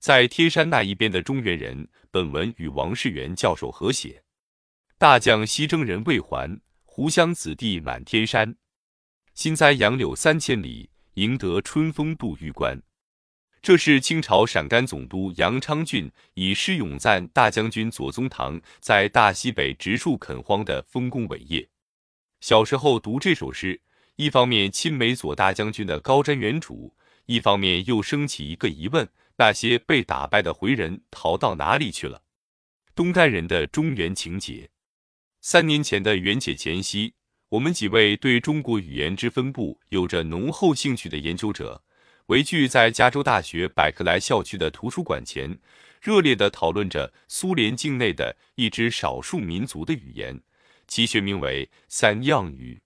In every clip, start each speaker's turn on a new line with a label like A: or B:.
A: 在天山那一边的中原人，本文与王世元教授合写。大将西征人未还，湖湘子弟满天山。新栽杨柳三千里，赢得春风度玉关。这是清朝陕甘总督杨昌俊以诗咏赞大将军左宗棠在大西北植树垦荒的丰功伟业。小时候读这首诗，一方面钦美左大将军的高瞻远瞩，一方面又升起一个疑问。那些被打败的回人逃到哪里去了？东干人的中原情节。三年前的元节前夕，我们几位对中国语言之分布有着浓厚兴趣的研究者，围聚在加州大学百克莱校区的图书馆前，热烈地讨论着苏联境内的一支少数民族的语言，其学名为三样语。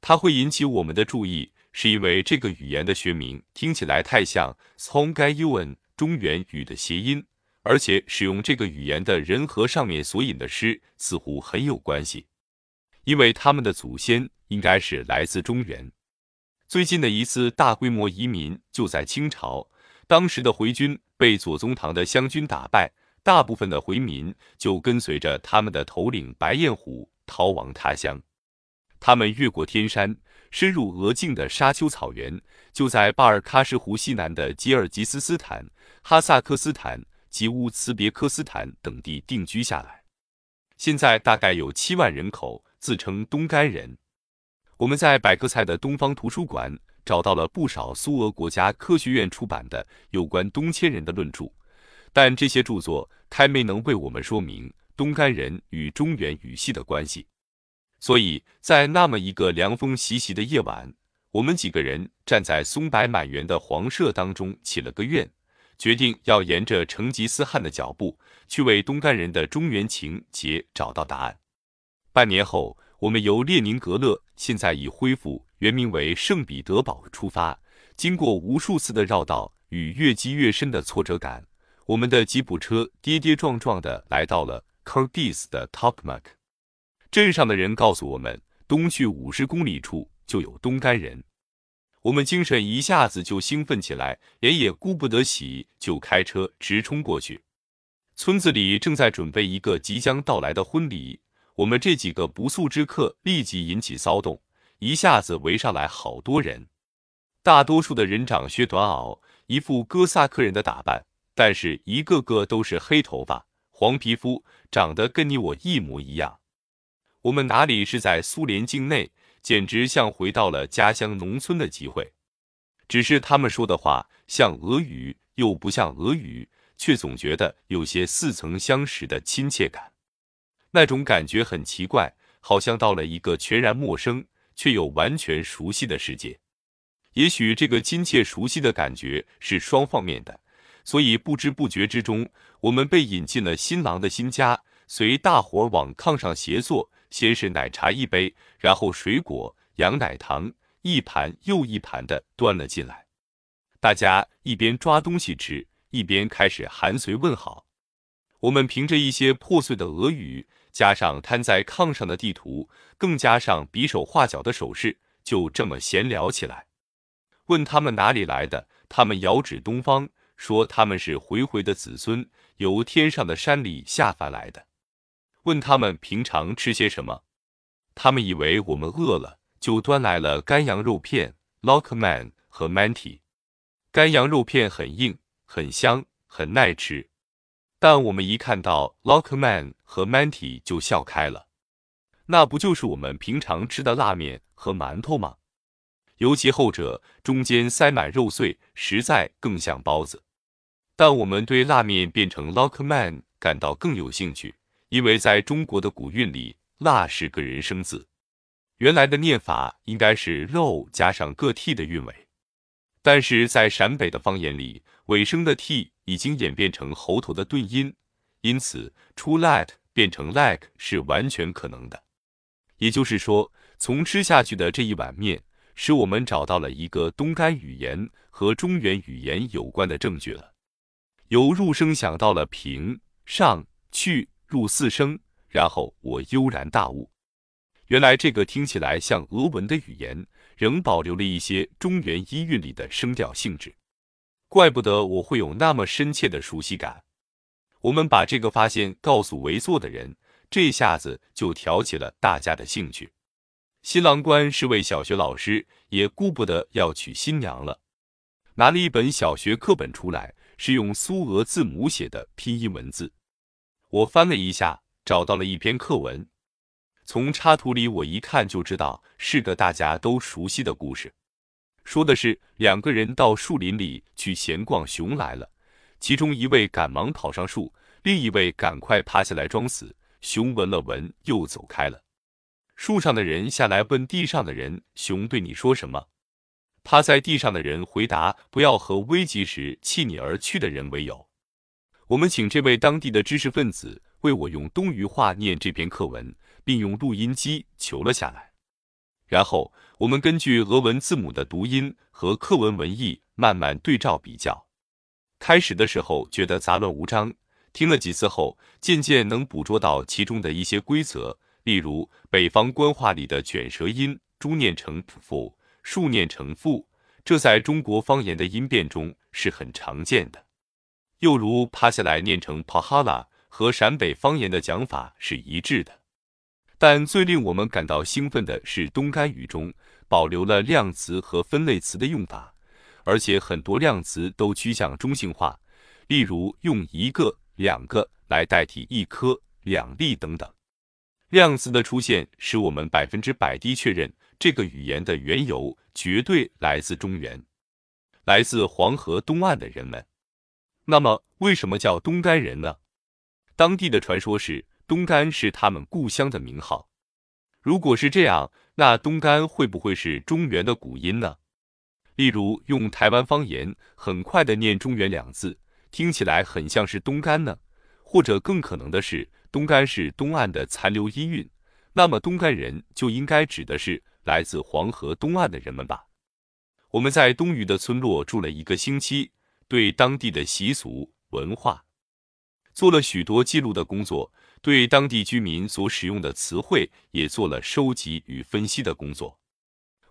A: 它会引起我们的注意。是因为这个语言的学名听起来太像 Songyuan 中原语的谐音，而且使用这个语言的人和上面所引的诗似乎很有关系，因为他们的祖先应该是来自中原。最近的一次大规模移民就在清朝，当时的回军被左宗棠的湘军打败，大部分的回民就跟随着他们的头领白彦虎逃亡他乡，他们越过天山。深入俄境的沙丘草原，就在巴尔喀什湖西南的吉尔吉斯斯坦、哈萨克斯坦及乌兹别克斯坦等地定居下来。现在大概有七万人口，自称东干人。我们在百科菜的东方图书馆找到了不少苏俄国家科学院出版的有关东迁人的论著，但这些著作还没能为我们说明东干人与中原语系的关系。所以在那么一个凉风习习的夜晚，我们几个人站在松柏满园的黄舍当中，起了个愿，决定要沿着成吉思汗的脚步，去为东干人的中原情结找到答案。半年后，我们由列宁格勒（现在已恢复原名为圣彼得堡）出发，经过无数次的绕道与越积越深的挫折感，我们的吉普车跌跌撞撞地来到了 Kyrgyz 的 Tokmak。镇上的人告诉我们，东去五十公里处就有东干人。我们精神一下子就兴奋起来，连也顾不得洗，就开车直冲过去。村子里正在准备一个即将到来的婚礼，我们这几个不速之客立即引起骚动，一下子围上来好多人。大多数的人长靴短袄，一副哥萨克人的打扮，但是一个个都是黑头发、黄皮肤，长得跟你我一模一样。我们哪里是在苏联境内，简直像回到了家乡农村的机会。只是他们说的话像俄语，又不像俄语，却总觉得有些似曾相识的亲切感。那种感觉很奇怪，好像到了一个全然陌生却又完全熟悉的世界。也许这个亲切熟悉的感觉是双方面的，所以不知不觉之中，我们被引进了新郎的新家，随大伙往炕上斜坐。先是奶茶一杯，然后水果、羊奶糖一盘又一盘的端了进来。大家一边抓东西吃，一边开始寒随问好。我们凭着一些破碎的俄语，加上摊在炕上的地图，更加上比手画脚的手势，就这么闲聊起来。问他们哪里来的，他们遥指东方，说他们是回回的子孙，由天上的山里下凡来的。问他们平常吃些什么，他们以为我们饿了，就端来了干羊肉片、Lockman 和 Manti。干羊肉片很硬、很香、很耐吃，但我们一看到 Lockman 和 Manti 就笑开了。那不就是我们平常吃的拉面和馒头吗？尤其后者中间塞满肉碎，实在更像包子。但我们对拉面变成 Lockman 感到更有兴趣。因为在中国的古韵里，“辣”是个人生字，原来的念法应该是“肉”加上个 “t” 的韵尾，但是在陕北的方言里，尾声的 “t” 已经演变成喉头的顿音，因此出 let 变成 “like” 是完全可能的。也就是说，从吃下去的这一碗面，使我们找到了一个东干语言和中原语言有关的证据了。由入声想到了平、上、去。入四声，然后我悠然大悟，原来这个听起来像俄文的语言，仍保留了一些中原音韵里的声调性质。怪不得我会有那么深切的熟悉感。我们把这个发现告诉围坐的人，这下子就挑起了大家的兴趣。新郎官是位小学老师，也顾不得要娶新娘了，拿了一本小学课本出来，是用苏俄字母写的拼音文字。我翻了一下，找到了一篇课文。从插图里我一看就知道是个大家都熟悉的故事，说的是两个人到树林里去闲逛，熊来了，其中一位赶忙跑上树，另一位赶快趴下来装死。熊闻了闻，又走开了。树上的人下来问地上的人：“熊对你说什么？”趴在地上的人回答：“不要和危急时弃你而去的人为友。”我们请这位当地的知识分子为我用东隅话念这篇课文。并用录音机求了下来，然后我们根据俄文字母的读音和课文文意慢慢对照比较。开始的时候觉得杂乱无章，听了几次后，渐渐能捕捉到其中的一些规则。例如，北方官话里的卷舌音，猪念成父，树念成父，这在中国方言的音变中是很常见的。又如趴下来念成 p a h a l a 和陕北方言的讲法是一致的。但最令我们感到兴奋的是，东干语中保留了量词和分类词的用法，而且很多量词都趋向中性化，例如用一个、两个来代替一颗、两粒等等。量词的出现使我们百分之百地确认这个语言的缘由绝对来自中原，来自黄河东岸的人们。那么，为什么叫东干人呢？当地的传说是。东干是他们故乡的名号。如果是这样，那东干会不会是中原的古音呢？例如，用台湾方言很快的念“中原”两字，听起来很像是东干呢？或者更可能的是，东干是东岸的残留音韵，那么东干人就应该指的是来自黄河东岸的人们吧？我们在东隅的村落住了一个星期，对当地的习俗文化做了许多记录的工作。对当地居民所使用的词汇也做了收集与分析的工作。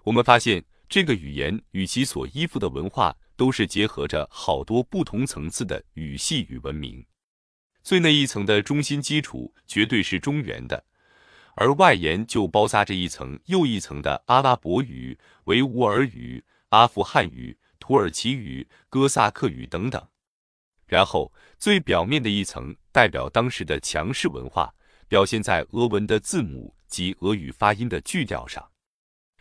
A: 我们发现，这个语言与其所依附的文化都是结合着好多不同层次的语系与文明。最内一层的中心基础绝对是中原的，而外延就包扎着一层又一层的阿拉伯语、维吾尔语、阿富汗语、土耳其语、哥萨克语等等。然后，最表面的一层代表当时的强势文化，表现在俄文的字母及俄语发音的句调上。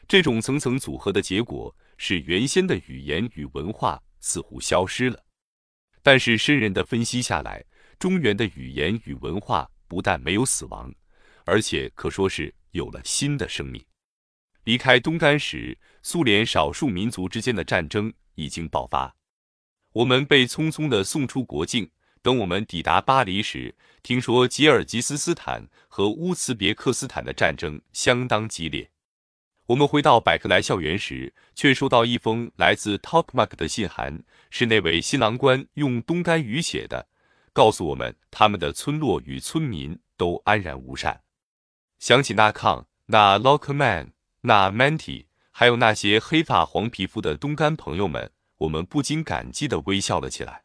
A: 这种层层组合的结果是，原先的语言与文化似乎消失了。但是，深人的分析下来，中原的语言与文化不但没有死亡，而且可说是有了新的生命。离开东干时，苏联少数民族之间的战争已经爆发。我们被匆匆地送出国境。等我们抵达巴黎时，听说吉尔吉斯斯坦和乌兹别克斯坦的战争相当激烈。我们回到百克莱校园时，却收到一封来自 Tokmak 的信函，是那位新郎官用东干语写的，告诉我们他们的村落与村民都安然无善。想起那康、那 Lockman、那 Manty，还有那些黑发黄皮肤的东干朋友们。我们不禁感激的微笑了起来。